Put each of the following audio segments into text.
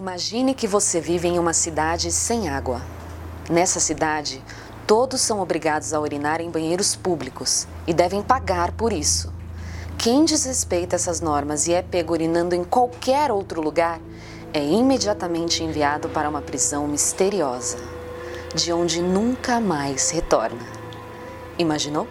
Imagine que você vive em uma cidade sem água. Nessa cidade, todos são obrigados a urinar em banheiros públicos e devem pagar por isso. Quem desrespeita essas normas e é pego urinando em qualquer outro lugar é imediatamente enviado para uma prisão misteriosa, de onde nunca mais retorna. Imaginou?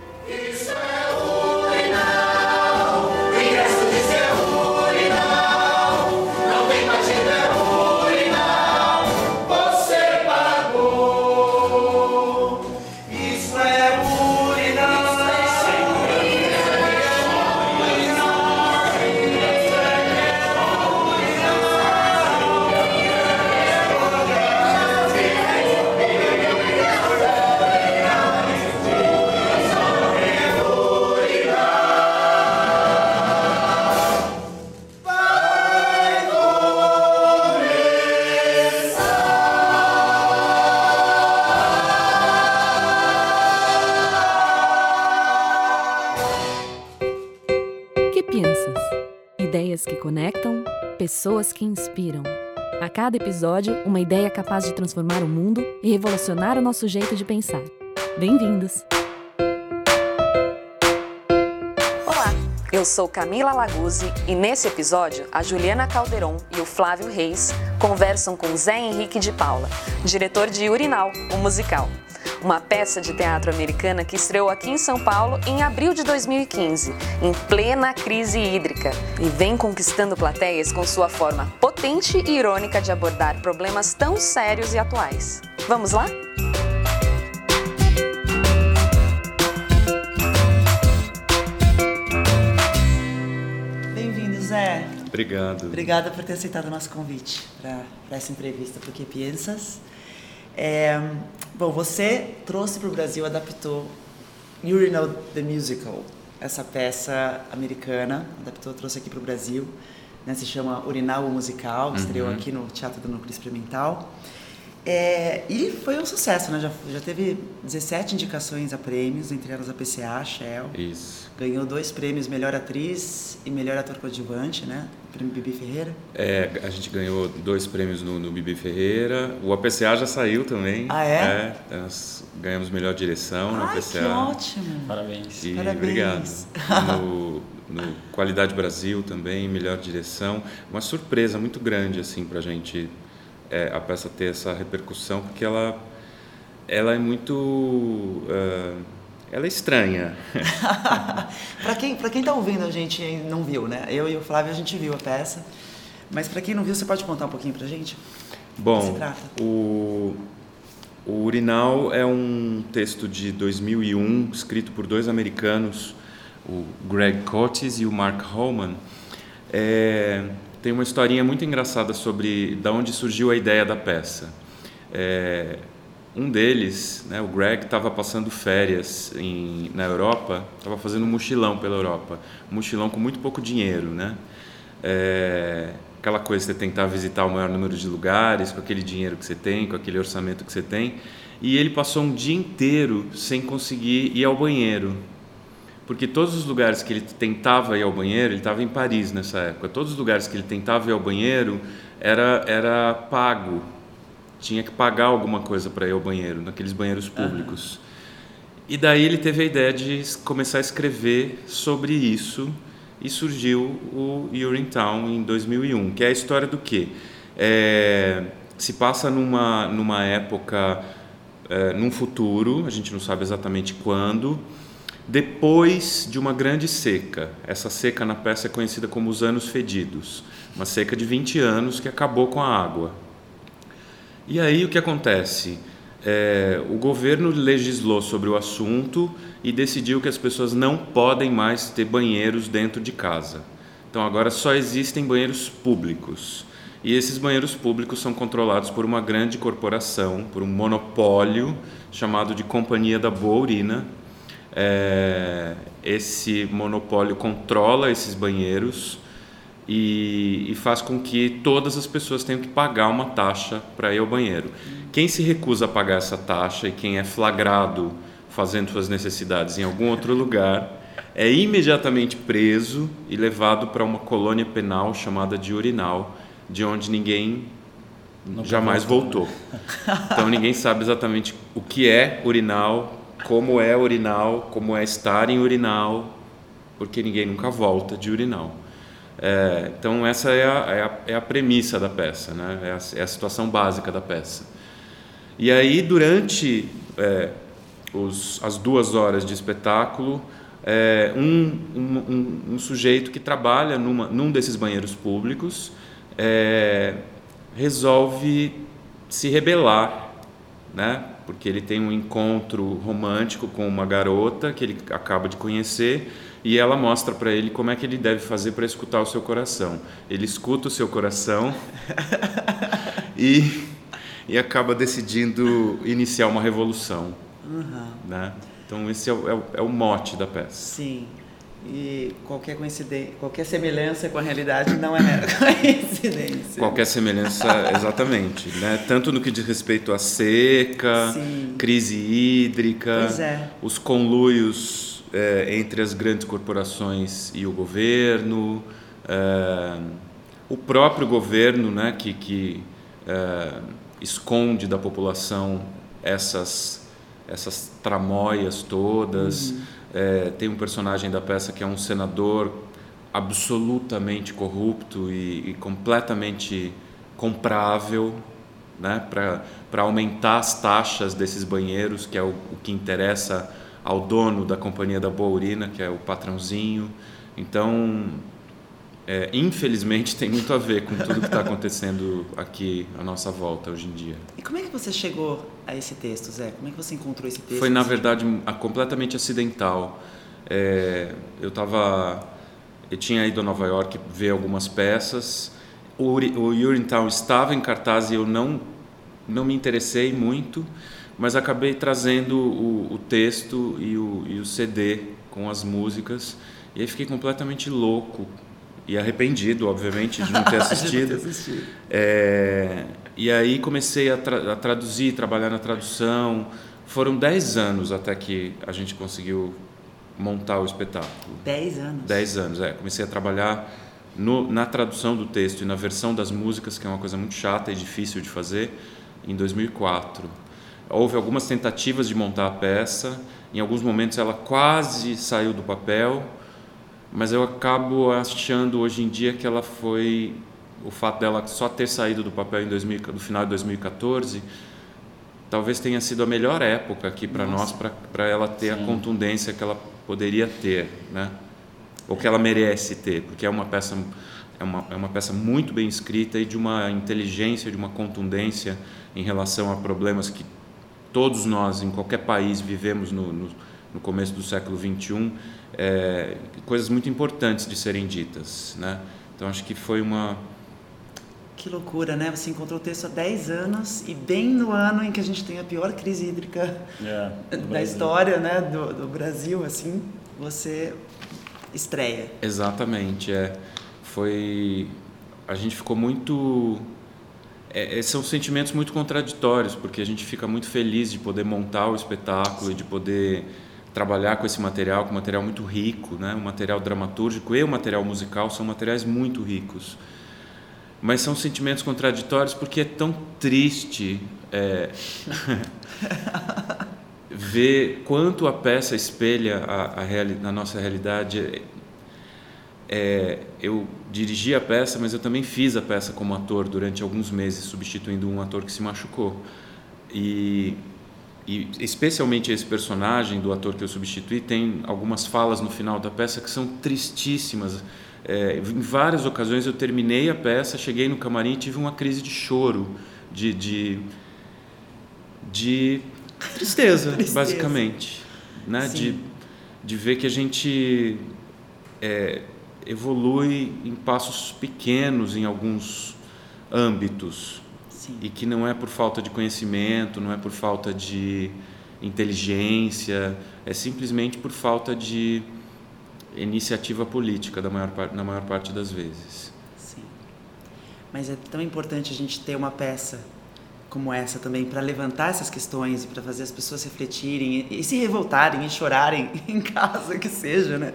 Pessoas que inspiram. A cada episódio, uma ideia capaz de transformar o mundo e revolucionar o nosso jeito de pensar. Bem-vindos! Olá, eu sou Camila Laguzzi e nesse episódio a Juliana Calderon e o Flávio Reis conversam com Zé Henrique de Paula, diretor de Urinal, o musical uma peça de teatro americana que estreou aqui em São Paulo em abril de 2015, em plena crise hídrica, e vem conquistando plateias com sua forma potente e irônica de abordar problemas tão sérios e atuais. Vamos lá? Bem-vindo, Zé. Obrigado. Obrigada por ter aceitado o nosso convite para essa entrevista Por que Piensas. É, bom, você trouxe para o Brasil, adaptou Urinal the Musical, essa peça americana, adaptou, trouxe aqui para o Brasil, né, se chama Urinal o Musical, uhum. estreou aqui no Teatro do Núcleo Experimental. É, e foi um sucesso, né? Já, já teve 17 indicações a prêmios, entre elas a PCA, Shell. Isso. Ganhou dois prêmios, melhor atriz e melhor ator coadjuvante, né? Prêmio Bibi Ferreira. É, a gente ganhou dois prêmios no, no Bibi Ferreira. O APCA já saiu também. Ah, é? é nós ganhamos melhor direção no APCA. que ótimo! Parabéns. E Parabéns. obrigado. No, no Qualidade Brasil também, melhor direção. Uma surpresa muito grande, assim, pra gente é, a peça ter essa repercussão, porque ela, ela é muito. Uh, ela é estranha. para quem para quem está ouvindo a gente não viu, né? Eu e o Flávio a gente viu a peça, mas para quem não viu, você pode contar um pouquinho para gente? Bom, o, o Urinal é um texto de 2001 escrito por dois americanos, o Greg Cotes e o Mark Holman. É, tem uma historinha muito engraçada sobre da onde surgiu a ideia da peça. É, um deles, né, o Greg, estava passando férias em, na Europa, estava fazendo um mochilão pela Europa, um mochilão com muito pouco dinheiro, né? É, aquela coisa de tentar visitar o maior número de lugares com aquele dinheiro que você tem, com aquele orçamento que você tem, e ele passou um dia inteiro sem conseguir ir ao banheiro porque todos os lugares que ele tentava ir ao banheiro, ele estava em Paris nessa época, todos os lugares que ele tentava ir ao banheiro era, era pago, tinha que pagar alguma coisa para ir ao banheiro, naqueles banheiros públicos. Uhum. E daí ele teve a ideia de começar a escrever sobre isso e surgiu o Urinetown em 2001, que é a história do quê? É, se passa numa, numa época, é, num futuro, a gente não sabe exatamente quando, depois de uma grande seca. Essa seca na peça é conhecida como os Anos Fedidos, uma seca de 20 anos que acabou com a água. E aí o que acontece? É, o governo legislou sobre o assunto e decidiu que as pessoas não podem mais ter banheiros dentro de casa. Então agora só existem banheiros públicos. E esses banheiros públicos são controlados por uma grande corporação, por um monopólio chamado de Companhia da Boa Urina, é, esse monopólio controla esses banheiros e, e, faz com que todas as pessoas tenham que pagar uma taxa para ir ao banheiro. Quem se recusa a pagar essa taxa e quem é flagrado fazendo suas necessidades em algum outro lugar é imediatamente preso e levado para uma colônia penal chamada de urinal, de onde ninguém jamais voltou. Então ninguém sabe exatamente o que é urinal, como é urinal, como é estar em urinal, porque ninguém nunca volta de urinal. É, então essa é a, é, a, é a, premissa da peça, né? é, a, é a situação básica da peça. E aí durante é, os, as duas horas de espetáculo, é, um, um, um, sujeito que trabalha numa, num desses banheiros públicos é, resolve se rebelar, né? porque ele tem um encontro romântico com uma garota que ele acaba de conhecer e ela mostra para ele como é que ele deve fazer para escutar o seu coração. Ele escuta o seu coração e, e acaba decidindo iniciar uma revolução. Uhum. Né? Então esse é o, é, o, é o mote da peça. Sim. E qualquer coincidência, qualquer semelhança com a realidade não é mera coincidência. Qualquer semelhança, exatamente. Né? Tanto no que diz respeito à seca, Sim. crise hídrica, é. os conluios é, entre as grandes corporações e o governo, é, o próprio governo, né, que, que é, esconde da população essas essas tramóias todas. Uhum. É, tem um personagem da peça que é um senador absolutamente corrupto e, e completamente comprável, né, para aumentar as taxas desses banheiros, que é o, o que interessa ao dono da companhia da Boa Urina, que é o patrãozinho. Então, é, infelizmente, tem muito a ver com tudo que está acontecendo aqui à nossa volta hoje em dia. E como é que você chegou a esse texto, Zé? Como é que você encontrou esse texto? Foi, na verdade, completamente acidental. É, eu estava... Eu tinha ido a Nova York ver algumas peças. O, o Urinetown estava em cartaz e eu não, não me interessei muito mas acabei trazendo o, o texto e o, e o, CD com as músicas e aí fiquei completamente louco e arrependido, obviamente, de não ter assistido. não ter assistido. É, e aí comecei a, tra a, traduzir, trabalhar na tradução. Foram 10 anos até que a gente conseguiu montar o espetáculo. 10 anos? 10 anos, é. Comecei a trabalhar no, na tradução do texto e na versão das músicas, que é uma coisa muito chata e difícil de fazer, em 2004. Houve algumas tentativas de montar a peça, em alguns momentos ela quase saiu do papel, mas eu acabo achando hoje em dia que ela foi o fato dela só ter saído do papel em 2000, no final de 2014 talvez tenha sido a melhor época aqui para nós para ela ter Sim. a contundência que ela poderia ter, né? Ou que ela merece ter, porque é uma peça é uma, é uma peça muito bem escrita e de uma inteligência, de uma contundência em relação a problemas que todos nós, em qualquer país, vivemos no, no, no começo do século XXI, é, coisas muito importantes de serem ditas. Né? Então, acho que foi uma. Que loucura, né? Você encontrou o texto há 10 anos e bem no ano em que a gente tem a pior crise hídrica é, da história né? do, do Brasil, assim, você estreia. Exatamente, é. Foi... A gente ficou muito é, é, são sentimentos muito contraditórios, porque a gente fica muito feliz de poder montar o espetáculo e de poder trabalhar com esse material, com um material muito rico, né? o material dramatúrgico e o material musical são materiais muito ricos. Mas são sentimentos contraditórios porque é tão triste é, ver quanto a peça espelha a, a, reali a nossa realidade é, eu dirigi a peça, mas eu também fiz a peça como ator durante alguns meses, substituindo um ator que se machucou. E, e especialmente esse personagem do ator que eu substituí tem algumas falas no final da peça que são tristíssimas. É, em várias ocasiões eu terminei a peça, cheguei no camarim e tive uma crise de choro, de, de, de tristeza, tristeza, basicamente, né? De, de ver que a gente é, evolui em passos pequenos em alguns âmbitos Sim. e que não é por falta de conhecimento, não é por falta de inteligência, é simplesmente por falta de iniciativa política da maior, na maior parte das vezes. Sim. Mas é tão importante a gente ter uma peça como essa também para levantar essas questões e para fazer as pessoas refletirem e, e se revoltarem e chorarem em casa que seja, né?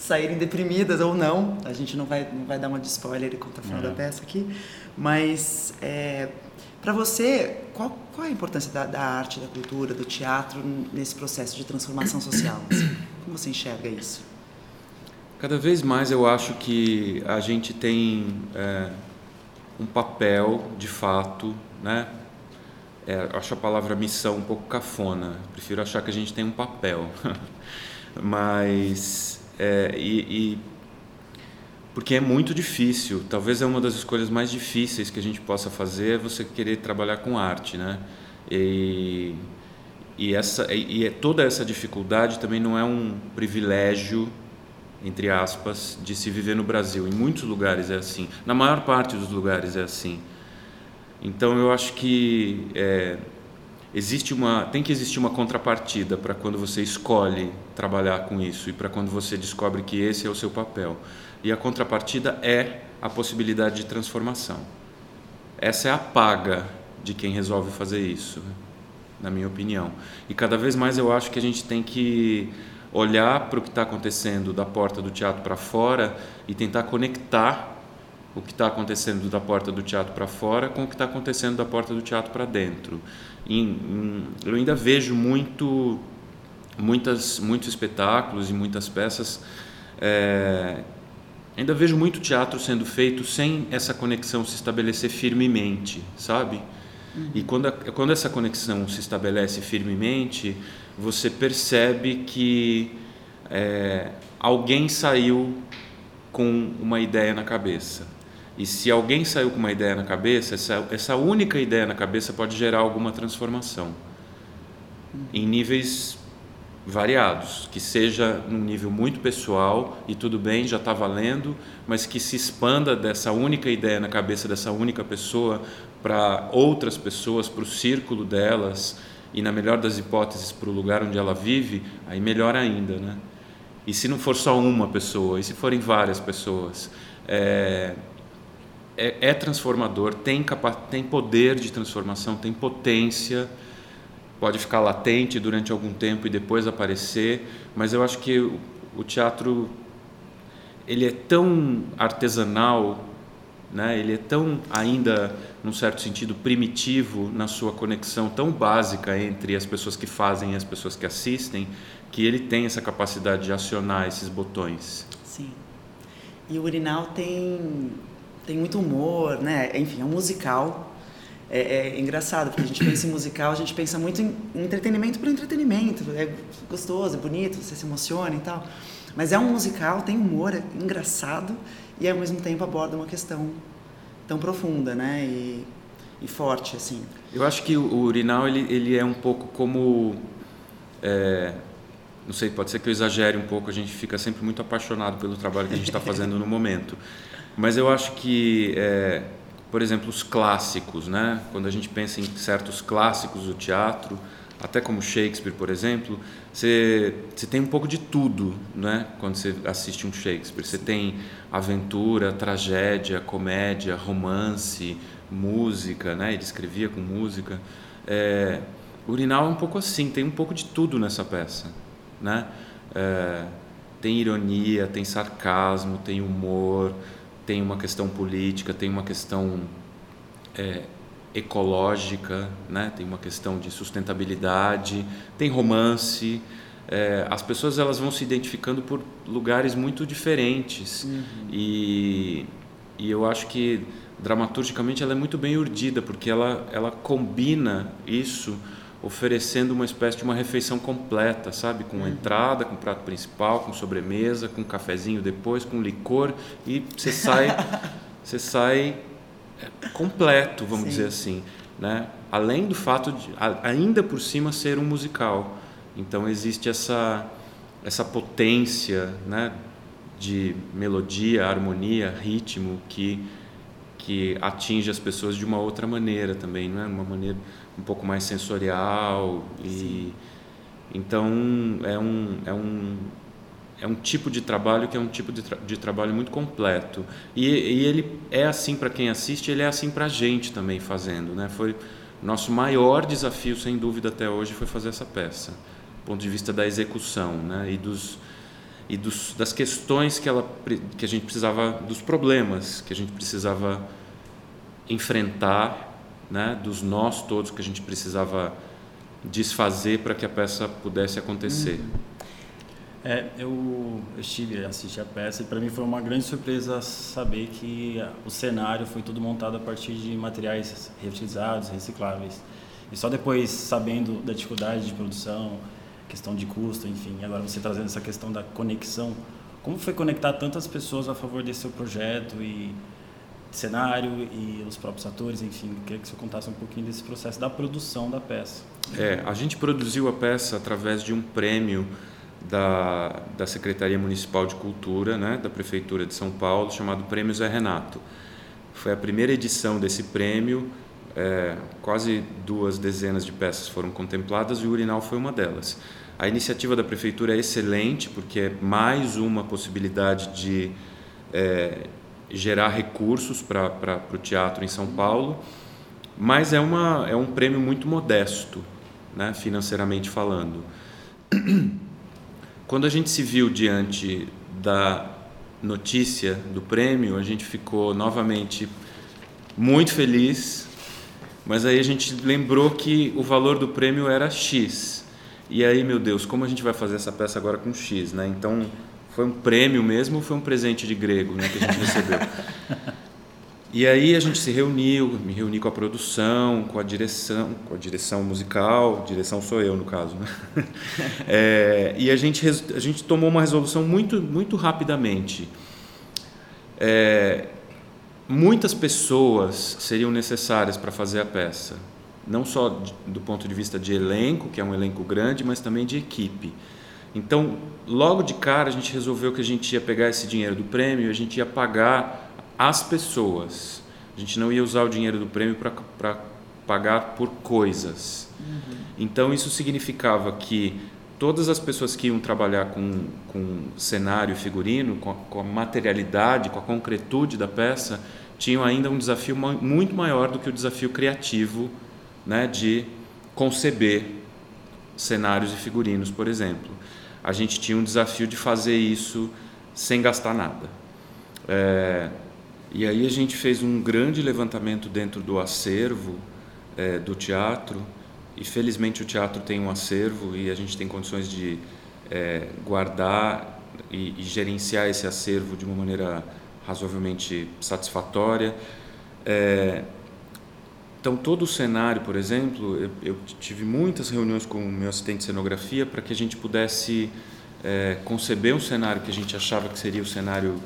saírem deprimidas ou não. A gente não vai, não vai dar uma de spoiler enquanto tá falando é. da peça aqui. Mas, é, para você, qual, qual é a importância da, da, arte, da cultura, do teatro nesse processo de transformação social? Assim? Como você enxerga isso? Cada vez mais eu acho que a gente tem é, um papel, de fato, né? É, acho a palavra missão um pouco cafona. Prefiro achar que a gente tem um papel. Mas é, e, e, porque é muito difícil. Talvez é uma das escolhas mais difíceis que a gente possa fazer é você querer trabalhar com arte, né? E, e essa e toda essa dificuldade também não é um privilégio entre aspas, de se viver no Brasil. Em muitos lugares é assim. Na maior parte dos lugares é assim. Então eu acho que é, existe uma, tem que existir uma contrapartida para quando você escolhe trabalhar com isso e para quando você descobre que esse é o seu papel. E a contrapartida é a possibilidade de transformação. Essa é a paga de quem resolve fazer isso, na minha opinião. E cada vez mais eu acho que a gente tem que olhar para o que está acontecendo da porta do teatro para fora e tentar conectar o que está acontecendo da porta do teatro para fora com o que está acontecendo da porta do teatro para dentro. E, em, eu ainda vejo muito, muitas, muitos espetáculos e muitas peças. É, ainda vejo muito teatro sendo feito sem essa conexão se estabelecer firmemente, sabe? Uhum. E quando, a, quando essa conexão se estabelece firmemente, você percebe que é, alguém saiu com uma ideia na cabeça. E se alguém saiu com uma ideia na cabeça, essa, essa única ideia na cabeça pode gerar alguma transformação em níveis variados, que seja num nível muito pessoal e tudo bem, já está valendo, mas que se expanda dessa única ideia na cabeça dessa única pessoa para outras pessoas, para o círculo delas, e na melhor das hipóteses para o lugar onde ela vive, aí melhor ainda, né? E se não for só uma pessoa, e se forem várias pessoas, é, é, é transformador, tem, tem poder de transformação, tem potência, pode ficar latente durante algum tempo e depois aparecer, mas eu acho que o, o teatro ele é tão artesanal, né? Ele é tão ainda num certo sentido, primitivo na sua conexão tão básica entre as pessoas que fazem e as pessoas que assistem, que ele tem essa capacidade de acionar esses botões. Sim. E o Urinal tem, tem muito humor, né? Enfim, é um musical. É, é engraçado, porque a gente pensa em musical, a gente pensa muito em entretenimento por entretenimento. É gostoso, é bonito, você se emociona e tal. Mas é um musical, tem humor, é engraçado e ao mesmo tempo aborda uma questão tão profunda, né? E, e forte, assim. Eu acho que o urinal ele, ele é um pouco como é, não sei, pode ser que eu exagere um pouco, a gente fica sempre muito apaixonado pelo trabalho que a gente está fazendo no momento. Mas eu acho que, é, por exemplo, os clássicos, né? quando a gente pensa em certos clássicos do teatro, até como Shakespeare, por exemplo, você, você tem um pouco de tudo né? quando você assiste um Shakespeare. Você tem aventura, tragédia, comédia, romance, música, né? ele escrevia com música. É, Urinal é um pouco assim, tem um pouco de tudo nessa peça. Né? É, tem ironia, tem sarcasmo, tem humor, tem uma questão política, tem uma questão é, ecológica, né? tem uma questão de sustentabilidade, tem romance. É, as pessoas elas vão se identificando por lugares muito diferentes uhum. e, e eu acho que dramaturgicamente ela é muito bem urdida porque ela, ela combina isso oferecendo uma espécie de uma refeição completa, sabe? Com uhum. entrada, com prato principal, com sobremesa, com cafezinho depois, com licor e você sai, você sai completo, vamos Sim. dizer assim, né? Além do fato de ainda por cima ser um musical, então existe essa essa potência, né? De melodia, harmonia, ritmo que que atinge as pessoas de uma outra maneira também, não é? Uma maneira um pouco mais sensorial e Sim. então é um é um é um tipo de trabalho que é um tipo de, tra de trabalho muito completo e, e ele é assim para quem assiste ele é assim para a gente também fazendo né foi nosso maior desafio sem dúvida até hoje foi fazer essa peça do ponto de vista da execução né e dos e dos, das questões que, ela, que a gente precisava, dos problemas que a gente precisava enfrentar, né, dos nós todos que a gente precisava desfazer para que a peça pudesse acontecer. Uhum. É, eu, estive assisti a peça e para mim foi uma grande surpresa saber que o cenário foi tudo montado a partir de materiais reutilizados, recicláveis. E só depois sabendo da dificuldade de produção, questão de custo, enfim, agora você trazendo essa questão da conexão, como foi conectar tantas pessoas a favor desse seu projeto e cenário e os próprios atores, enfim, queria que você contasse um pouquinho desse processo da produção da peça. É, a gente produziu a peça através de um prêmio da, da Secretaria Municipal de Cultura, né, da Prefeitura de São Paulo, chamado Prêmio Zé Renato. Foi a primeira edição desse prêmio, é, quase duas dezenas de peças foram contempladas e o Urinal foi uma delas. A iniciativa da Prefeitura é excelente, porque é mais uma possibilidade de é, gerar recursos para o teatro em São Paulo, mas é, uma, é um prêmio muito modesto, né, financeiramente falando. Quando a gente se viu diante da notícia do prêmio, a gente ficou novamente muito feliz, mas aí a gente lembrou que o valor do prêmio era X. E aí, meu Deus, como a gente vai fazer essa peça agora com X, né? Então, foi um prêmio mesmo ou foi um presente de grego, né, que a gente recebeu? E aí a gente se reuniu, me reuni com a produção, com a direção, com a direção musical, direção sou eu no caso, né? É, e a gente, a gente tomou uma resolução muito, muito rapidamente. É, muitas pessoas seriam necessárias para fazer a peça, não só do ponto de vista de elenco, que é um elenco grande, mas também de equipe. Então, logo de cara, a gente resolveu que a gente ia pegar esse dinheiro do prêmio, a gente ia pagar as pessoas. A gente não ia usar o dinheiro do prêmio para pagar por coisas. Uhum. Então isso significava que todas as pessoas que iam trabalhar com, com cenário e figurino, com a, com a materialidade, com a concretude da peça, tinham ainda um desafio muito maior do que o desafio criativo né, de conceber cenários e figurinos, por exemplo. A gente tinha um desafio de fazer isso sem gastar nada. É, e aí a gente fez um grande levantamento dentro do acervo é, do teatro, e felizmente o teatro tem um acervo e a gente tem condições de é, guardar e, e, gerenciar esse acervo de uma maneira razoavelmente satisfatória. É, então, todo o cenário, por exemplo, eu, eu, tive muitas reuniões com o meu assistente de cenografia para que a gente pudesse é, conceber um cenário que a gente achava que seria o cenário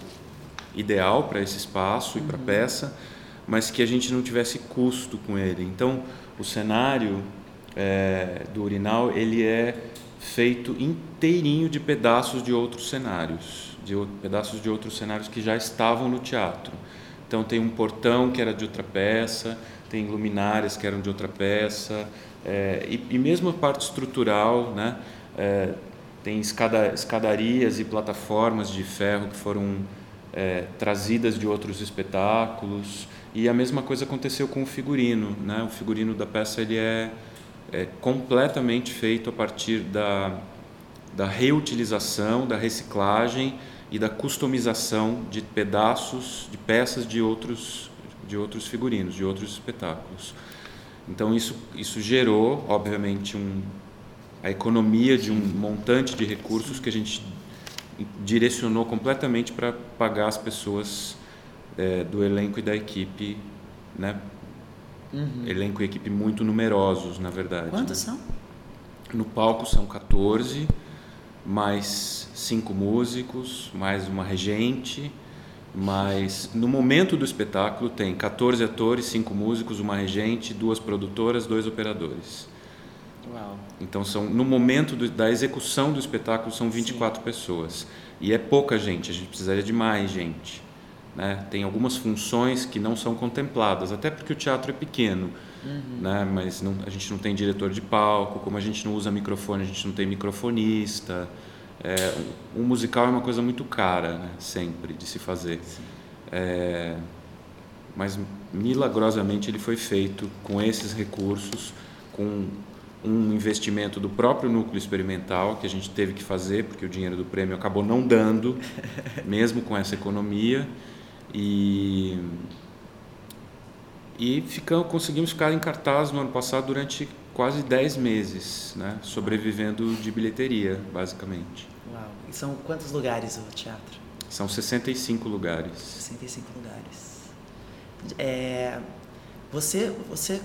ideal para esse espaço uhum. e para a peça, mas que a gente não tivesse custo com ele. Então, o cenário é, do urinal ele é feito inteirinho de pedaços de outros cenários, de pedaços de outros cenários que já estavam no teatro. Então tem um portão que era de outra peça, tem luminárias que eram de outra peça, é, e, e, mesmo a parte estrutural, né? É, tem escada, escadarias e plataformas de ferro que foram é, trazidas de outros espetáculos e a mesma coisa aconteceu com o figurino, né? O figurino da peça ele é, é completamente feito a partir da, da reutilização, da reciclagem e da customização de pedaços, de peças de outros de outros figurinos, de outros espetáculos. Então isso isso gerou, obviamente, um a economia de um montante de recursos que a gente direcionou completamente para pagar as pessoas é, do elenco e da equipe, né? Uhum. Elenco e equipe muito numerosos, na verdade. Quantos né? são? No palco são 14, mais cinco músicos, mais uma regente, mas no momento do espetáculo tem 14 atores, cinco músicos, uma regente, duas produtoras, dois operadores. Uau. Então são no momento do, da execução do espetáculo são 24 Sim. pessoas e é pouca gente. A gente precisaria de mais gente. Né? Tem algumas funções que não são contempladas, até porque o teatro é pequeno, uhum. né? Mas não, a gente não tem diretor de palco, como a gente não usa microfone, a gente não tem microfonista. É, um musical é uma coisa muito cara, né? sempre de se fazer. É, mas milagrosamente ele foi feito com esses recursos, com um investimento do próprio núcleo experimental que a gente teve que fazer porque o dinheiro do prêmio acabou não dando, mesmo com essa economia e e ficamos, conseguimos ficar em cartaz no ano passado durante quase 10 meses, né? sobrevivendo de bilheteria, basicamente. Uau! E são quantos lugares o teatro? São 65 lugares. 65 lugares. É, você, você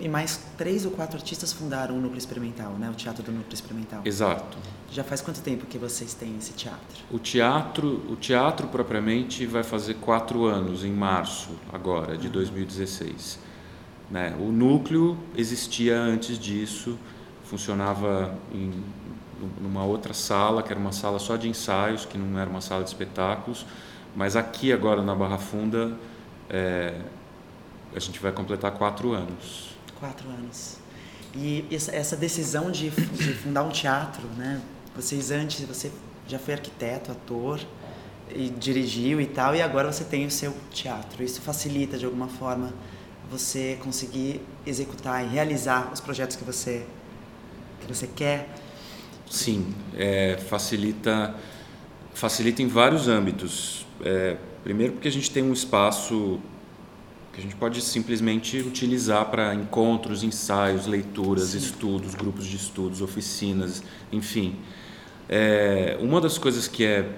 e mais três ou quatro artistas fundaram o Núcleo Experimental, né? O Teatro do Núcleo Experimental. Exato. Já faz quanto tempo que vocês têm esse teatro? O teatro, o teatro propriamente vai fazer quatro anos em março agora de 2016. Né? O núcleo existia antes disso, funcionava em numa outra sala que era uma sala só de ensaios, que não era uma sala de espetáculos, mas aqui agora na Barra Funda é, a gente vai completar quatro anos. Quatro anos. E essa decisão de, de fundar um teatro, né? Vocês antes, você já foi arquiteto, ator, e dirigiu e tal, e agora você tem o seu teatro. Isso facilita de alguma forma você conseguir executar e realizar os projetos que você que você quer. Sim, é, facilita facilita em vários âmbitos. É, primeiro porque a gente tem um espaço que a gente pode simplesmente utilizar para encontros, ensaios, leituras, Sim. estudos, grupos de estudos, oficinas, enfim. É, uma das coisas que é,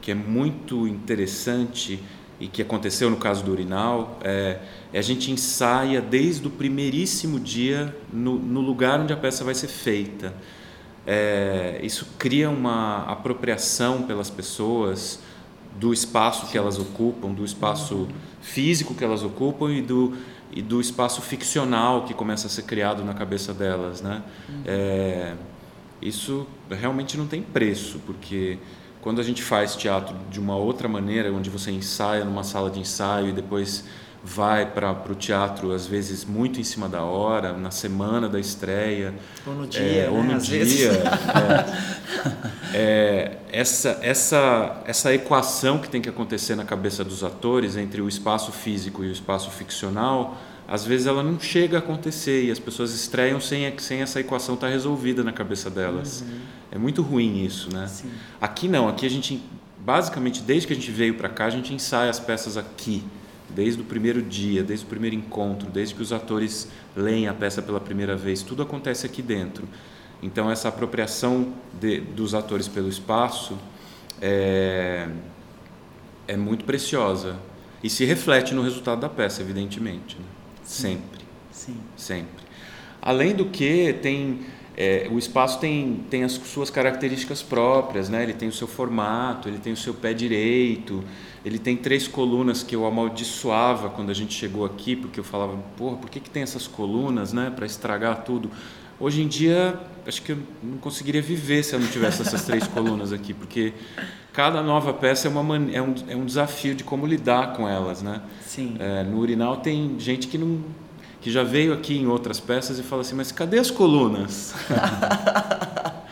que é muito interessante e que aconteceu no caso do Urinal é, é a gente ensaia desde o primeiríssimo dia no, no lugar onde a peça vai ser feita. É, isso cria uma apropriação pelas pessoas do espaço que elas ocupam, do espaço físico que elas ocupam e do, e do espaço ficcional que começa a ser criado na cabeça delas, né? É, isso realmente não tem preço, porque quando a gente faz teatro de uma outra maneira, onde você ensaia numa sala de ensaio e depois vai para o teatro às vezes muito em cima da hora, na semana da estreia ou no dia, é, né? ou no às dia. É, é, essa essa essa equação que tem que acontecer na cabeça dos atores entre o espaço físico e o espaço ficcional, às vezes ela não chega a acontecer e as pessoas estreiam sem sem essa equação estar tá resolvida na cabeça delas. Uhum. É muito ruim isso, né? Sim. Aqui não, aqui a gente basicamente desde que a gente veio para cá a gente ensaia as peças aqui desde o primeiro dia, desde o primeiro encontro, desde que os atores leem a peça pela primeira vez, tudo acontece aqui dentro. Então essa apropriação de, dos atores pelo espaço é, é muito preciosa e se reflete no resultado da peça, evidentemente, né? sempre, Sim. sempre. Além do que tem é, o espaço tem, tem as suas características próprias, né? Ele tem o seu formato, ele tem o seu pé direito, ele tem três colunas que eu amaldiçoava quando a gente chegou aqui, porque eu falava, porra, por que, que tem essas colunas, né, para estragar tudo? Hoje em dia, acho que eu não conseguiria viver se eu não tivesse essas três colunas aqui, porque cada nova peça é, uma é, um, é um desafio de como lidar com elas, né? Sim. É, no urinal tem gente que não que já veio aqui em outras peças e fala assim, mas cadê as colunas?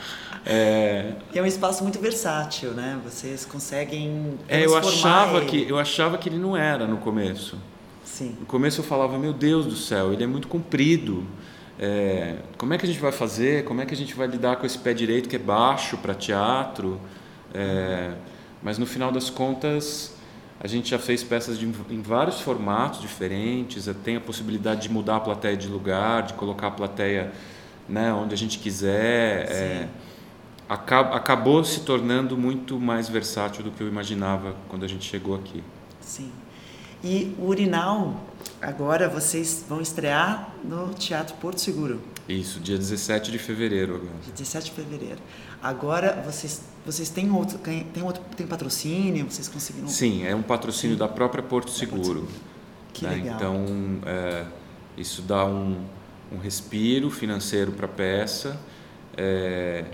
É... E é um espaço muito versátil, né? Vocês conseguem É, eu achava ele. que eu achava que ele não era no começo. Sim. No começo eu falava, meu Deus do céu, ele é muito comprido. É, como é que a gente vai fazer? Como é que a gente vai lidar com esse pé direito que é baixo para teatro? É, mas no final das contas, a gente já fez peças de, em vários formatos diferentes. Tem a possibilidade de mudar a plateia de lugar, de colocar a plateia né, onde a gente quiser. É, acabou se tornando muito mais versátil do que eu imaginava quando a gente chegou aqui. Sim. E o Urinal, agora vocês vão estrear no Teatro Porto Seguro. Isso, dia 17 de fevereiro agora. Dia 17 de fevereiro. Agora vocês vocês têm outro tem outro tem patrocínio, vocês conseguiram Sim, é um patrocínio Sim. da própria Porto Seguro. Que né? legal. Então, é, isso dá um, um respiro financeiro para a peça. É,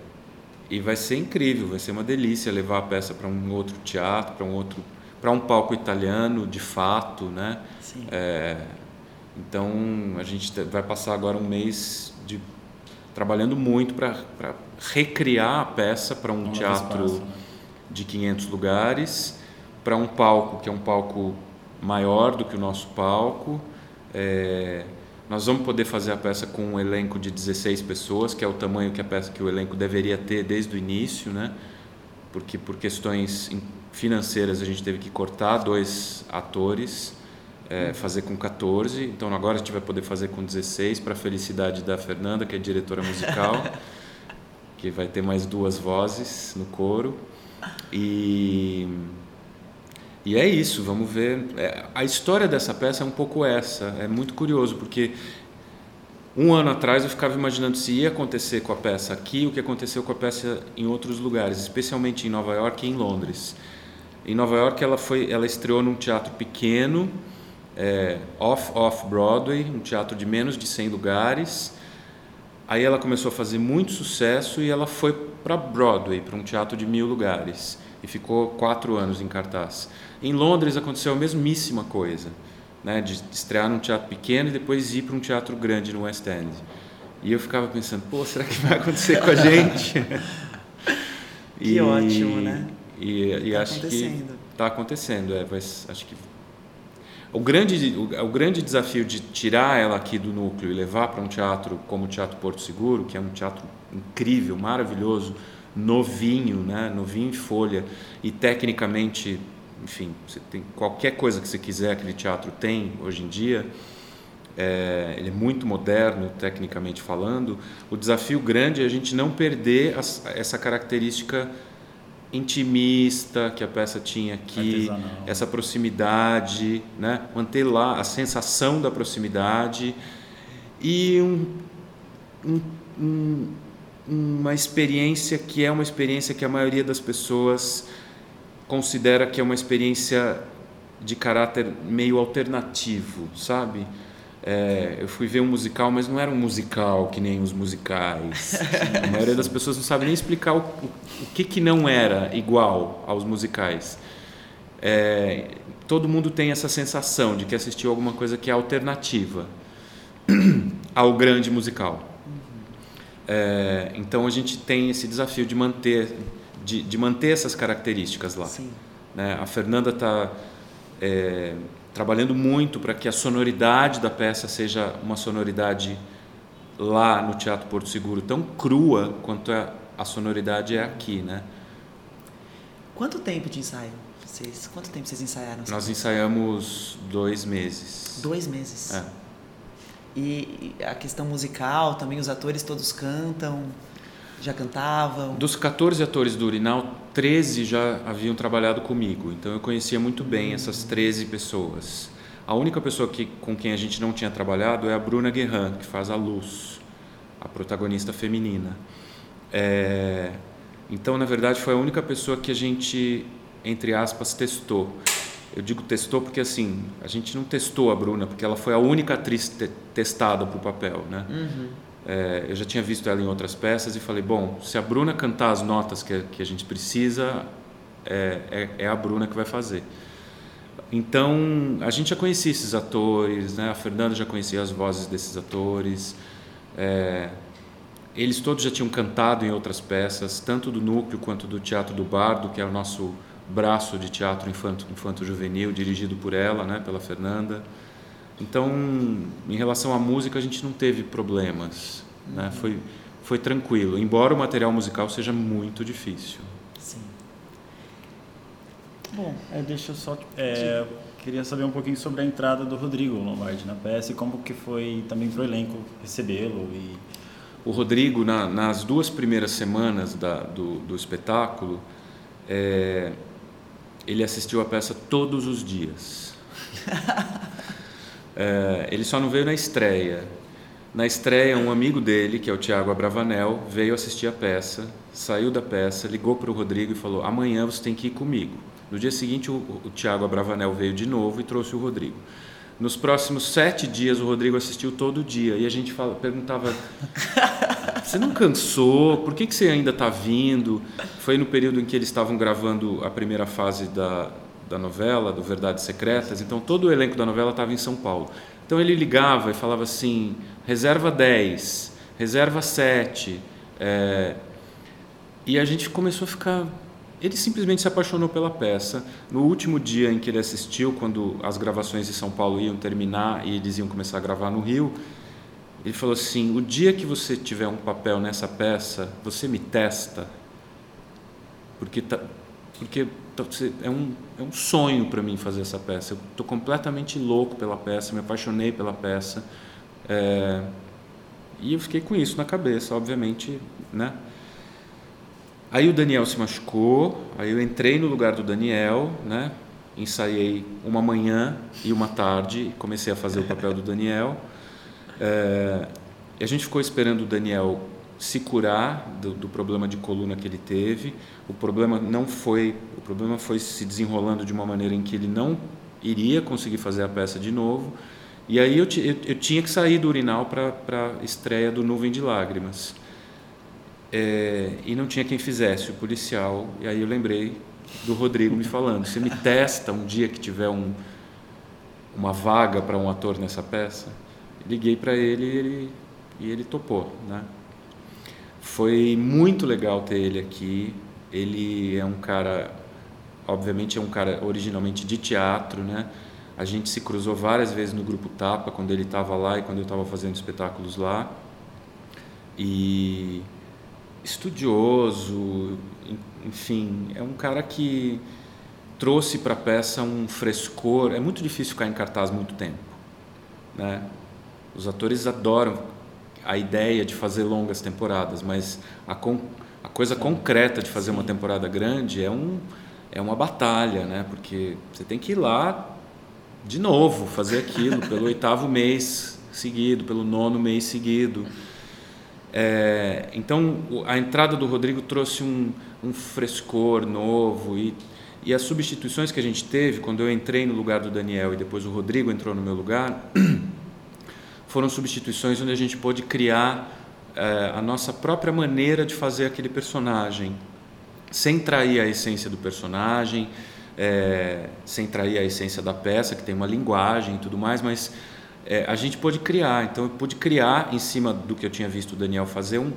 e vai ser incrível, vai ser uma delícia levar a peça para um outro teatro, para um outro, para um palco italiano, de fato, né? Sim. É, então a gente vai passar agora um mês de trabalhando muito para recriar a peça para um, um teatro espaço, né? de 500 lugares, para um palco que é um palco maior do que o nosso palco, é, Nós vamos poder fazer a peça com um elenco de 16 pessoas, que é o tamanho que a peça que o elenco deveria ter desde o início, né? Porque por questões financeiras a gente teve que cortar dois atores, é, fazer com 14. Então agora a gente vai poder fazer com 16 para a felicidade da Fernanda, que é diretora musical, que vai ter mais duas vozes no coro. E e é isso, vamos ver. É, a história dessa peça é um pouco essa. É muito curioso, porque um ano atrás eu ficava imaginando se ia acontecer com a peça aqui o que aconteceu com a peça em outros lugares, especialmente em Nova York e em Londres. Em Nova York ela foi, ela estreou num teatro pequeno, é, off off Broadway, um teatro de menos de 100 lugares. Aí ela começou a fazer muito sucesso e ela foi para Broadway, para um teatro de mil lugares e ficou quatro anos em cartaz. Em Londres aconteceu a mesmíssima coisa, né, de estrear num teatro pequeno e depois ir para um teatro grande no West End. E eu ficava pensando, pô, será que vai acontecer com a gente? que e, ótimo, né? E, e tá acho que está acontecendo. É, mas acho que o grande, o, o, grande desafio de tirar ela aqui do núcleo e levar para um teatro como o Teatro Porto Seguro, que é um teatro incrível, maravilhoso, novinho, né? novinho em folha e tecnicamente enfim, você tem qualquer coisa que você quiser, aquele teatro tem hoje em dia. É, ele é muito moderno, tecnicamente falando. O desafio grande é a gente não perder as, essa característica intimista que a peça tinha aqui, Artesanal. essa proximidade, né? manter lá a sensação da proximidade e um, um, um, uma experiência que é uma experiência que a maioria das pessoas considera que é uma experiência de caráter meio alternativo, sabe? É, eu fui ver um musical, mas não era um musical que nem os musicais. A maioria das pessoas não sabe nem explicar o, o, que, que não era igual aos musicais. É, todo mundo tem essa sensação de que assistiu alguma coisa que é alternativa ao grande musical. É, então a gente tem esse desafio de manter de, de manter essas características lá. Né? A Fernanda está é, trabalhando muito para que a sonoridade da peça seja uma sonoridade lá no Teatro Porto Seguro tão crua quanto a, a sonoridade é aqui, né? Quanto tempo de ensaio? Vocês, quanto tempo vocês ensaiaram? Nós ensaiamos dois meses. Dois meses. É. E a questão musical, também os atores todos cantam já cantavam? Dos 14 atores do Urinal, 13 já haviam trabalhado comigo, então eu conhecia muito bem essas 13 pessoas. A única pessoa que, com quem a gente não tinha trabalhado é a Bruna Guerran, que faz a Luz, a protagonista feminina. É, então, na verdade, foi a única pessoa que a gente, entre aspas, testou. Eu digo testou porque assim, a gente não testou a Bruna, porque ela foi a única atriz te testada para o papel, né? Uhum. É, eu já tinha visto ela em outras peças e falei, bom, se a Bruna cantar as notas que, que a gente precisa, é, é, é, a Bruna que vai fazer. Então, a gente já conhecia esses atores, né? a Fernanda já conhecia as vozes desses atores, é, eles todos já tinham cantado em outras peças, tanto do núcleo quanto do Teatro do Bardo, que é o nosso braço de teatro infanto, infanto dirigido por ela, né? pela Fernanda. Então, em relação à música, a gente não teve problemas, né? Foi foi tranquilo, embora o material musical seja muito difícil. Sim. Bom, é, deixa eu só é, queria saber um pouquinho sobre a entrada do Rodrigo Lombardi na peça e como que foi também para o elenco recebê-lo e o Rodrigo na, nas duas primeiras semanas da, do, do espetáculo é, ele assistiu a peça todos os dias É, ele só não veio na estreia. Na estreia, um amigo dele, que é o Tiago Abravanel, veio assistir a peça, saiu da peça, ligou para o Rodrigo e falou: Amanhã você tem que ir comigo. No dia seguinte, o, o Tiago Abravanel veio de novo e trouxe o Rodrigo. Nos próximos sete dias, o Rodrigo assistiu todo dia. E a gente fala, perguntava: Você não cansou? Por que, que você ainda está vindo? Foi no período em que eles estavam gravando a primeira fase da, da novela, do Verdades Secretas, então todo o elenco da novela estava em São Paulo. Então ele ligava e falava assim: reserva 10, reserva 7. É... E a gente começou a ficar. ele simplesmente se apaixonou pela peça. No último dia em que ele assistiu, quando as gravações de São Paulo iam terminar e eles iam começar a gravar no Rio, ele falou assim: "O dia que você tiver um papel nessa peça, você me testa, porque tá, porque é um é um sonho para mim fazer essa peça. Eu estou completamente louco pela peça, me apaixonei pela peça, é, e eu fiquei com isso na cabeça, obviamente, né? Aí o Daniel se machucou, aí eu entrei no lugar do Daniel, né? Ensaiei uma manhã e uma tarde comecei a fazer o papel do Daniel. É, e a gente ficou esperando o Daniel se curar do, do, problema de coluna que ele teve. O problema não foi, o problema foi se desenrolando de uma maneira em que ele não iria conseguir fazer a peça de novo. E aí eu, eu, eu tinha que sair do urinal para a estreia do Nuvem de Lágrimas é, e não tinha quem fizesse, o policial. E aí eu lembrei do Rodrigo me falando: você me testa um dia que tiver um, uma vaga para um ator nessa peça? Liguei para ele ele, e ele topou. Né? Foi muito legal ter ele aqui. Ele é um cara, obviamente, é um cara originalmente de teatro, né? A gente se cruzou várias vezes no grupo Tapa, quando ele estava lá e quando eu estava fazendo espetáculos lá. E estudioso, enfim, é um cara que trouxe para a peça um frescor. É muito difícil ficar em cartaz muito tempo, né? Os atores adoram a ideia de fazer longas temporadas, mas a, con a coisa concreta de fazer uma temporada grande é um é uma batalha, né? Porque você tem que ir lá de novo fazer aquilo pelo oitavo mês seguido, pelo nono mês seguido. É, então, a entrada do Rodrigo trouxe um, um frescor novo e, e as substituições que a gente teve, quando eu entrei no lugar do Daniel e depois o Rodrigo entrou no meu lugar, foram substituições onde a gente pôde criar é, a nossa própria maneira de fazer aquele personagem, sem trair a essência do personagem, é, sem trair a essência da peça, que tem uma linguagem e tudo mais, mas é, a gente pôde criar. Então, eu pude criar, em cima do que eu tinha visto o Daniel fazer, um,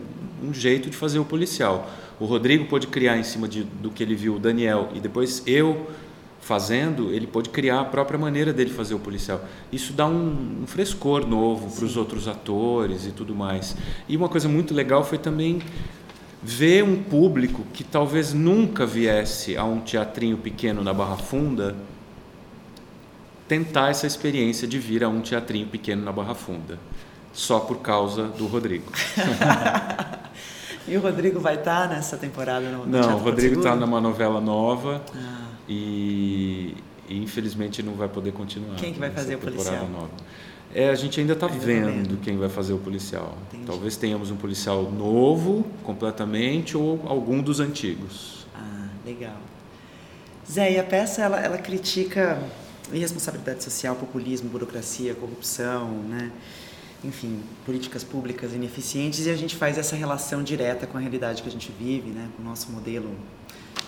um jeito de fazer o policial. O Rodrigo pôde criar, em cima de, do que ele viu o Daniel, e depois eu fazendo, ele pôde criar a própria maneira dele fazer o policial. Isso dá um, um frescor novo para os outros atores e tudo mais. E uma coisa muito legal foi também ver um público que talvez nunca viesse a um teatrinho pequeno na Barra Funda tentar essa experiência de vir a um teatrinho pequeno na Barra Funda, só por causa do Rodrigo. e o Rodrigo vai estar nessa temporada no, no Não, o Rodrigo está numa novela nova ah. E, e, infelizmente não vai poder continuar. Quem que vai fazer o policial? Nova. É, a gente ainda está vendo, vendo, quem vai fazer o policial. Entendi. Talvez tenhamos um policial novo, completamente, ou algum dos antigos. Ah, legal. Zé, e a peça ela, ela critica irresponsabilidade social, populismo, burocracia, corrupção, né? enfim, políticas públicas ineficientes e a gente faz essa relação direta com a realidade que a gente vive, né? com o nosso modelo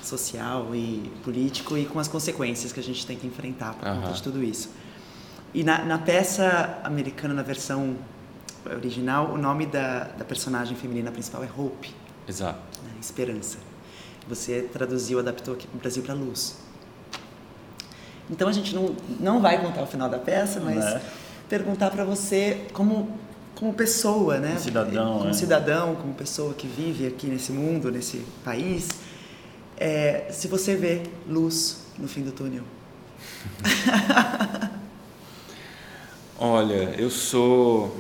social e político e com as consequências que a gente tem que enfrentar por uhum. conta de tudo isso. E na, na, peça americana, na versão original, o nome da, da personagem feminina principal é Hope. Exato. Né? Esperança. Você traduziu, adaptou aqui para o Brasil para Luz. Então a gente não, não vai contar o final da peça, mas né? perguntar para você como como pessoa, né? Como cidadão, como é. cidadão, como pessoa que vive aqui nesse mundo, nesse país, é, se você vê luz no fim do túnel. Olha, eu sou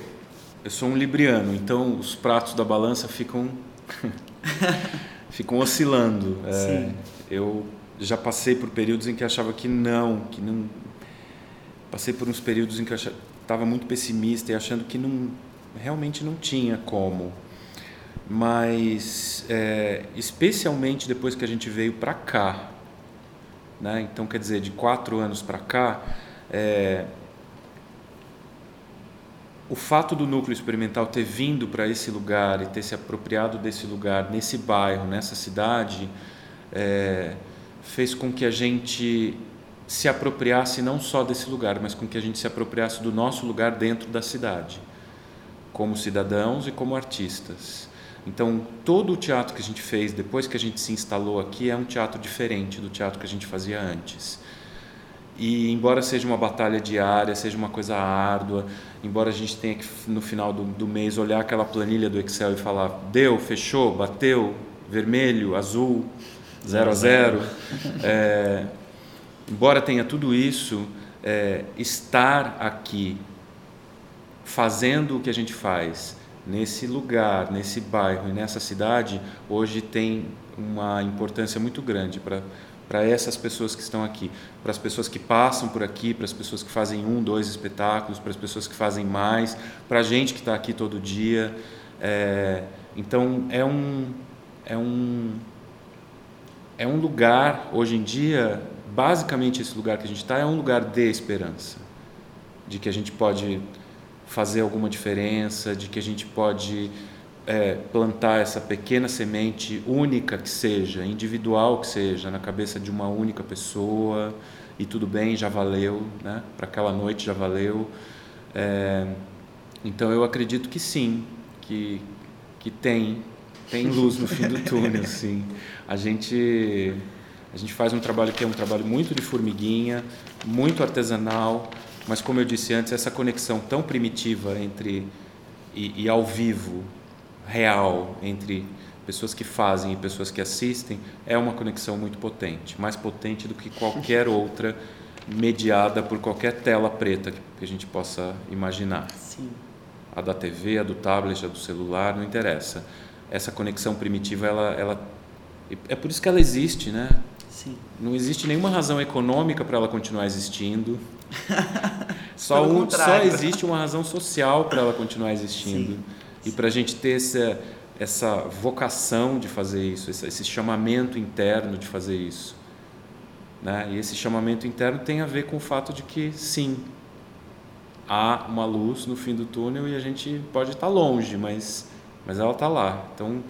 eu sou um libriano, então os pratos da balança ficam ficam oscilando. É, eu já passei por períodos em que achava que não, que não. Passei por uns períodos em que eu estava muito pessimista e achando que não, realmente não tinha como. Mas, é, especialmente depois que a gente veio para cá, né? então quer dizer, de quatro anos para cá, é, o fato do núcleo experimental ter vindo para esse lugar e ter se apropriado desse lugar, nesse bairro, nessa cidade, é, fez com que a gente se apropriasse não só desse lugar, mas com que a gente se apropriasse do nosso lugar dentro da cidade, como cidadãos e como artistas. Então, todo o teatro que a gente fez depois que a gente se instalou aqui é um teatro diferente do teatro que a gente fazia antes. E embora seja uma batalha diária, seja uma coisa árdua, embora a gente tenha que no final do, do mês olhar aquela planilha do Excel e falar deu, fechou, bateu, vermelho, azul, zero a zero, é, embora tenha tudo isso, é, estar aqui fazendo o que a gente faz nesse lugar, nesse bairro e nessa cidade, hoje tem uma importância muito grande para para essas pessoas que estão aqui, para as pessoas que passam por aqui, para as pessoas que fazem um, dois espetáculos, para as pessoas que fazem mais, para a gente que está aqui todo dia. É, então é um é um é um lugar hoje em dia, basicamente esse lugar que a gente está é um lugar de esperança, de que a gente pode fazer alguma diferença, de que a gente pode é, plantar essa pequena semente única que seja, individual que seja, na cabeça de uma única pessoa e tudo bem, já valeu, né? Para aquela noite já valeu. É, então eu acredito que sim, que que tem tem luz no fim do túnel, sim. A gente a gente faz um trabalho que é um trabalho muito de formiguinha, muito artesanal, mas como eu disse antes, essa conexão tão primitiva entre e, e ao vivo real entre pessoas que fazem e pessoas que assistem é uma conexão muito potente, mais potente do que qualquer outra mediada por qualquer tela preta que a gente possa imaginar. Sim. A da TV, a do tablet, a do celular, não interessa. Essa conexão primitiva, ela, ela é por isso que ela existe, né? Sim. Não existe nenhuma razão econômica para ela continuar existindo. só, um, só existe uma razão social para ela continuar existindo. Sim. E para a gente ter essa, essa vocação de fazer isso, esse, chamamento interno de fazer isso. Né? E esse chamamento interno tem a ver com o fato de que, sim, há uma luz no fim do túnel e a gente pode estar longe, mas, mas ela está lá. Então,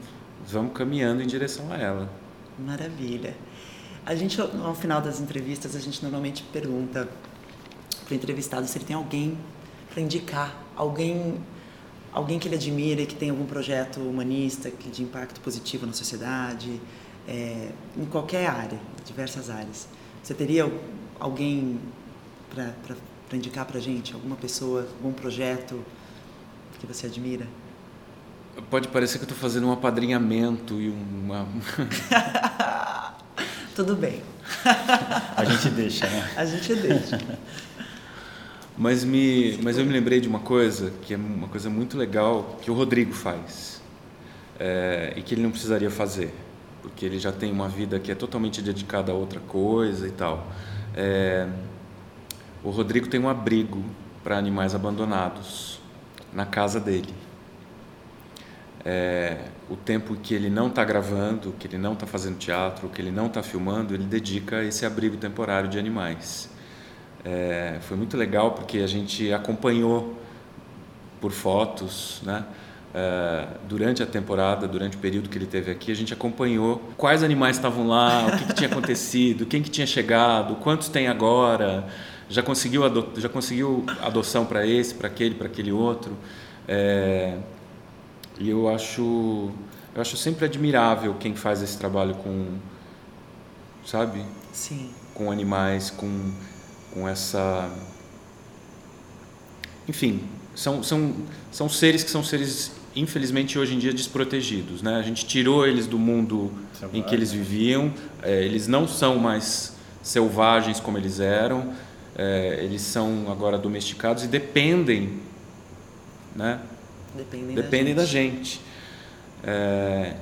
vamos caminhando em direção a ela. Maravilha. A gente, ao final das entrevistas, a gente normalmente pergunta para o entrevistado se ele tem alguém para indicar, alguém alguém que ele admira e que tem algum projeto humanista que de impacto positivo na sociedade, é, em qualquer área, diversas áreas. Você teria alguém para indicar para gente? Alguma pessoa, algum projeto que você admira? Pode parecer que eu estou fazendo um apadrinhamento e uma. Tudo bem. A gente deixa, né? A gente deixa. Mas, me, mas eu me lembrei de uma coisa, que é uma coisa muito legal, que o Rodrigo faz. É, e que ele não precisaria fazer, porque ele já tem uma vida que é totalmente dedicada a outra coisa e tal. É, o Rodrigo tem um abrigo para animais abandonados na casa dele. É, o tempo que ele não está gravando, que ele não está fazendo teatro, que ele não está filmando, ele dedica a esse abrigo temporário de animais. É, foi muito legal porque a gente acompanhou por fotos, né? É, durante a temporada, durante o período que ele teve aqui, a gente acompanhou quais animais estavam lá, o que, que tinha acontecido, quem que tinha chegado, quantos tem agora, já conseguiu, já conseguiu adoção para esse, para aquele, para aquele outro. É, e eu acho, eu acho sempre admirável quem faz esse trabalho com, sabe? Sim. Com animais, com com essa. Enfim, são, são, são seres que são seres, infelizmente, hoje em dia desprotegidos. Né? A gente tirou eles do mundo Selvagem. em que eles viviam, é, eles não são mais selvagens como eles eram, é, eles são agora domesticados e dependem. Né? Dependem, dependem da gente. Da gente. É,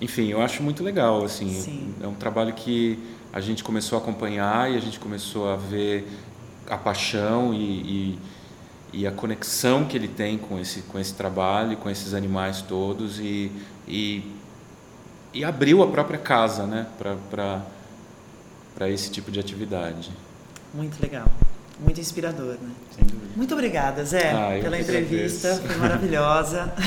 enfim, eu acho muito legal. Assim, Sim. é um trabalho que a gente começou a acompanhar e a gente começou a ver a paixão e, e, e, a conexão que ele tem com esse, com esse trabalho, com esses animais todos e, e, e abriu a própria casa né, para esse tipo de atividade. Muito legal, muito inspirador. Né? Muito obrigada, Zé, ah, pela entrevista, foi maravilhosa.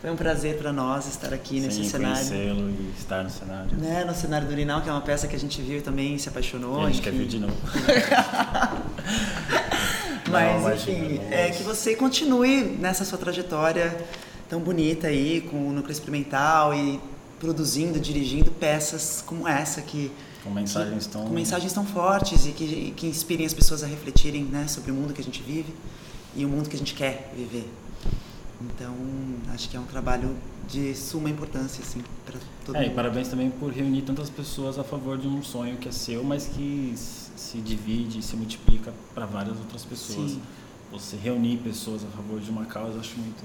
Foi um prazer para nós estar aqui nesse cenário. e estar no cenário. Né, no cenário do Urinal, que é uma peça que a gente viu e também se apaixonou. E a gente enfim. quer ver de novo. mas, não, enfim, imagina, é que você continue nessa sua trajetória tão bonita aí, com o núcleo experimental e produzindo, dirigindo peças como essa que com mensagens tão com mensagens tão fortes e que, que inspirem as pessoas a refletirem né, sobre o mundo que a gente vive e o mundo que a gente quer viver. Então, acho que é um trabalho de suma importância assim para todo é, mundo. E parabéns também por reunir tantas pessoas a favor de um sonho que é seu, mas que se divide e se multiplica para várias outras pessoas. Sim. Você reunir pessoas a favor de uma causa, acho muito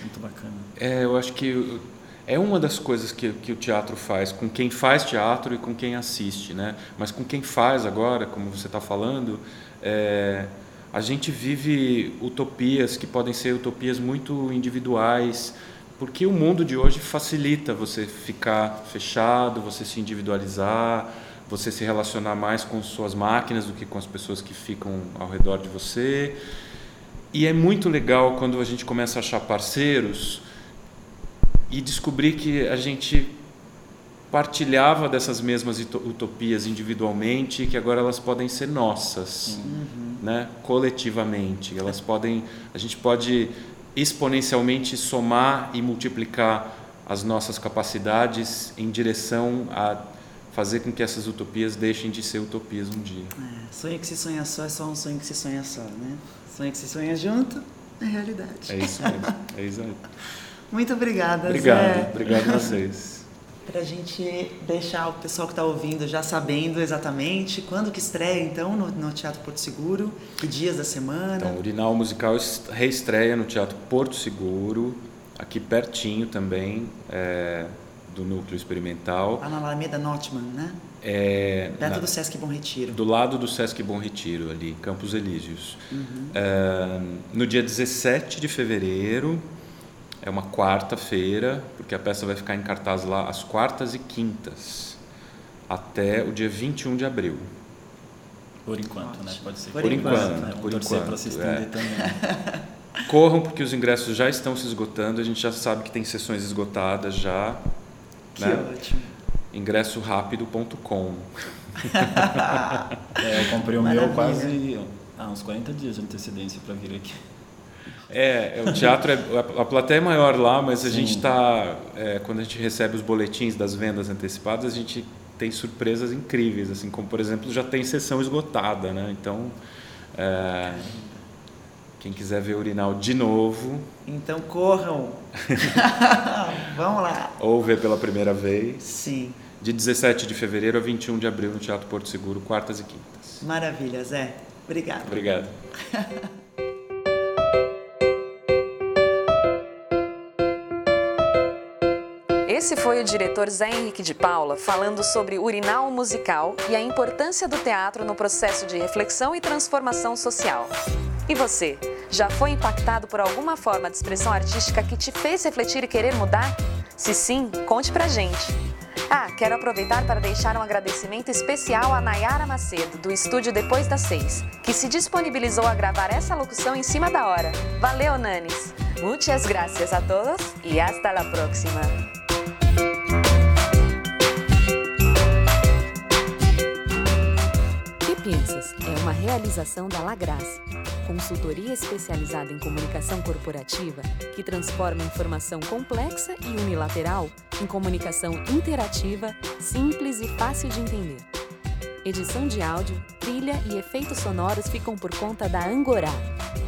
muito bacana. É, eu acho que é uma das coisas que, que o teatro faz com quem faz teatro e com quem assiste, né? Mas com quem faz agora, como você está falando, é, a gente vive utopias que podem ser utopias muito individuais, porque o mundo de hoje facilita você ficar fechado, você se individualizar, você se relacionar mais com suas máquinas do que com as pessoas que ficam ao redor de você. E é muito legal quando a gente começa a achar parceiros e descobrir que a gente partilhava dessas mesmas utopias individualmente que agora elas podem ser nossas, uhum. né, coletivamente. Elas podem, a gente pode exponencialmente somar e multiplicar as nossas capacidades em direção a fazer com que essas utopias deixem de ser utopias um dia. É, sonho que se sonha só é só um sonho que se sonha só, né? Sonho que se sonha junto é realidade. É isso mesmo. É isso aí. Muito obrigada, Obrigado, Zé. obrigado a vocês. Para a gente deixar o pessoal que está ouvindo já sabendo exatamente quando que estreia, então, no, no, Teatro Porto Seguro, que dias da semana. Então, o Urinal Musical reestreia no Teatro Porto Seguro, aqui pertinho também é, do Núcleo Experimental. Lá na Alameda Notman, né? É, Perto na, do Sesc Bom Retiro. Do lado do Sesc Bom Retiro, ali, Campos Elíseos. Uhum. É, no dia 17 de fevereiro, é uma quarta-feira, porque a peça vai ficar em cartaz lá às quartas e quintas, até o dia 21 de abril. Por enquanto, né? Pode ser. Por, por enquanto, enquanto, né? por enquanto. para se estender é. também. Corram porque os ingressos já estão se esgotando, a gente já sabe que tem sessões esgotadas já. Que né? ótimo. ingressorapido.com. é, eu comprei o Maravilha. meu quase há uns 40 dias de antecedência para vir aqui. É, é, o teatro, é, a plateia é maior lá, mas Sim. a gente está, é, quando a gente recebe os boletins das vendas antecipadas, a gente tem surpresas incríveis, assim, como por exemplo, já tem sessão esgotada, né? Então, é, quem quiser ver o Urinal de novo... Então corram! Vamos lá! Ou ver pela primeira vez. Sim. De 17 de fevereiro a 21 de abril no Teatro Porto Seguro, quartas e quintas. Maravilha, Zé. Obrigado. Obrigado. Esse foi o diretor Zé Henrique de Paula falando sobre urinal musical e a importância do teatro no processo de reflexão e transformação social. E você, já foi impactado por alguma forma de expressão artística que te fez refletir e querer mudar? Se sim, conte pra gente. Ah, quero aproveitar para deixar um agradecimento especial a Nayara Macedo, do estúdio Depois das Seis, que se disponibilizou a gravar essa locução em cima da hora. Valeu, Nanis! Muchas gracias a todos e hasta la próxima! Pensas é uma realização da Lagrace, consultoria especializada em comunicação corporativa que transforma informação complexa e unilateral em comunicação interativa, simples e fácil de entender. Edição de áudio, trilha e efeitos sonoros ficam por conta da Angorá,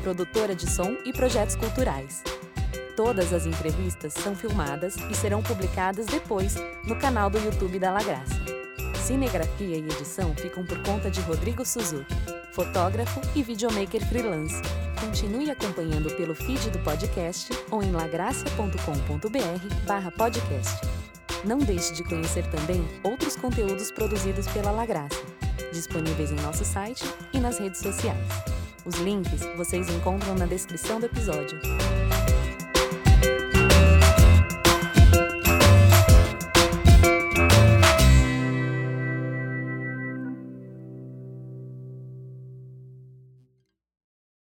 produtora de som e projetos culturais. Todas as entrevistas são filmadas e serão publicadas depois no canal do YouTube da Lagraça. Cinegrafia e edição ficam por conta de Rodrigo Suzuki, fotógrafo e videomaker freelance. Continue acompanhando pelo feed do podcast ou em lagracia.com.br podcast. Não deixe de conhecer também outros conteúdos produzidos pela Lagraça, disponíveis em nosso site e nas redes sociais. Os links vocês encontram na descrição do episódio.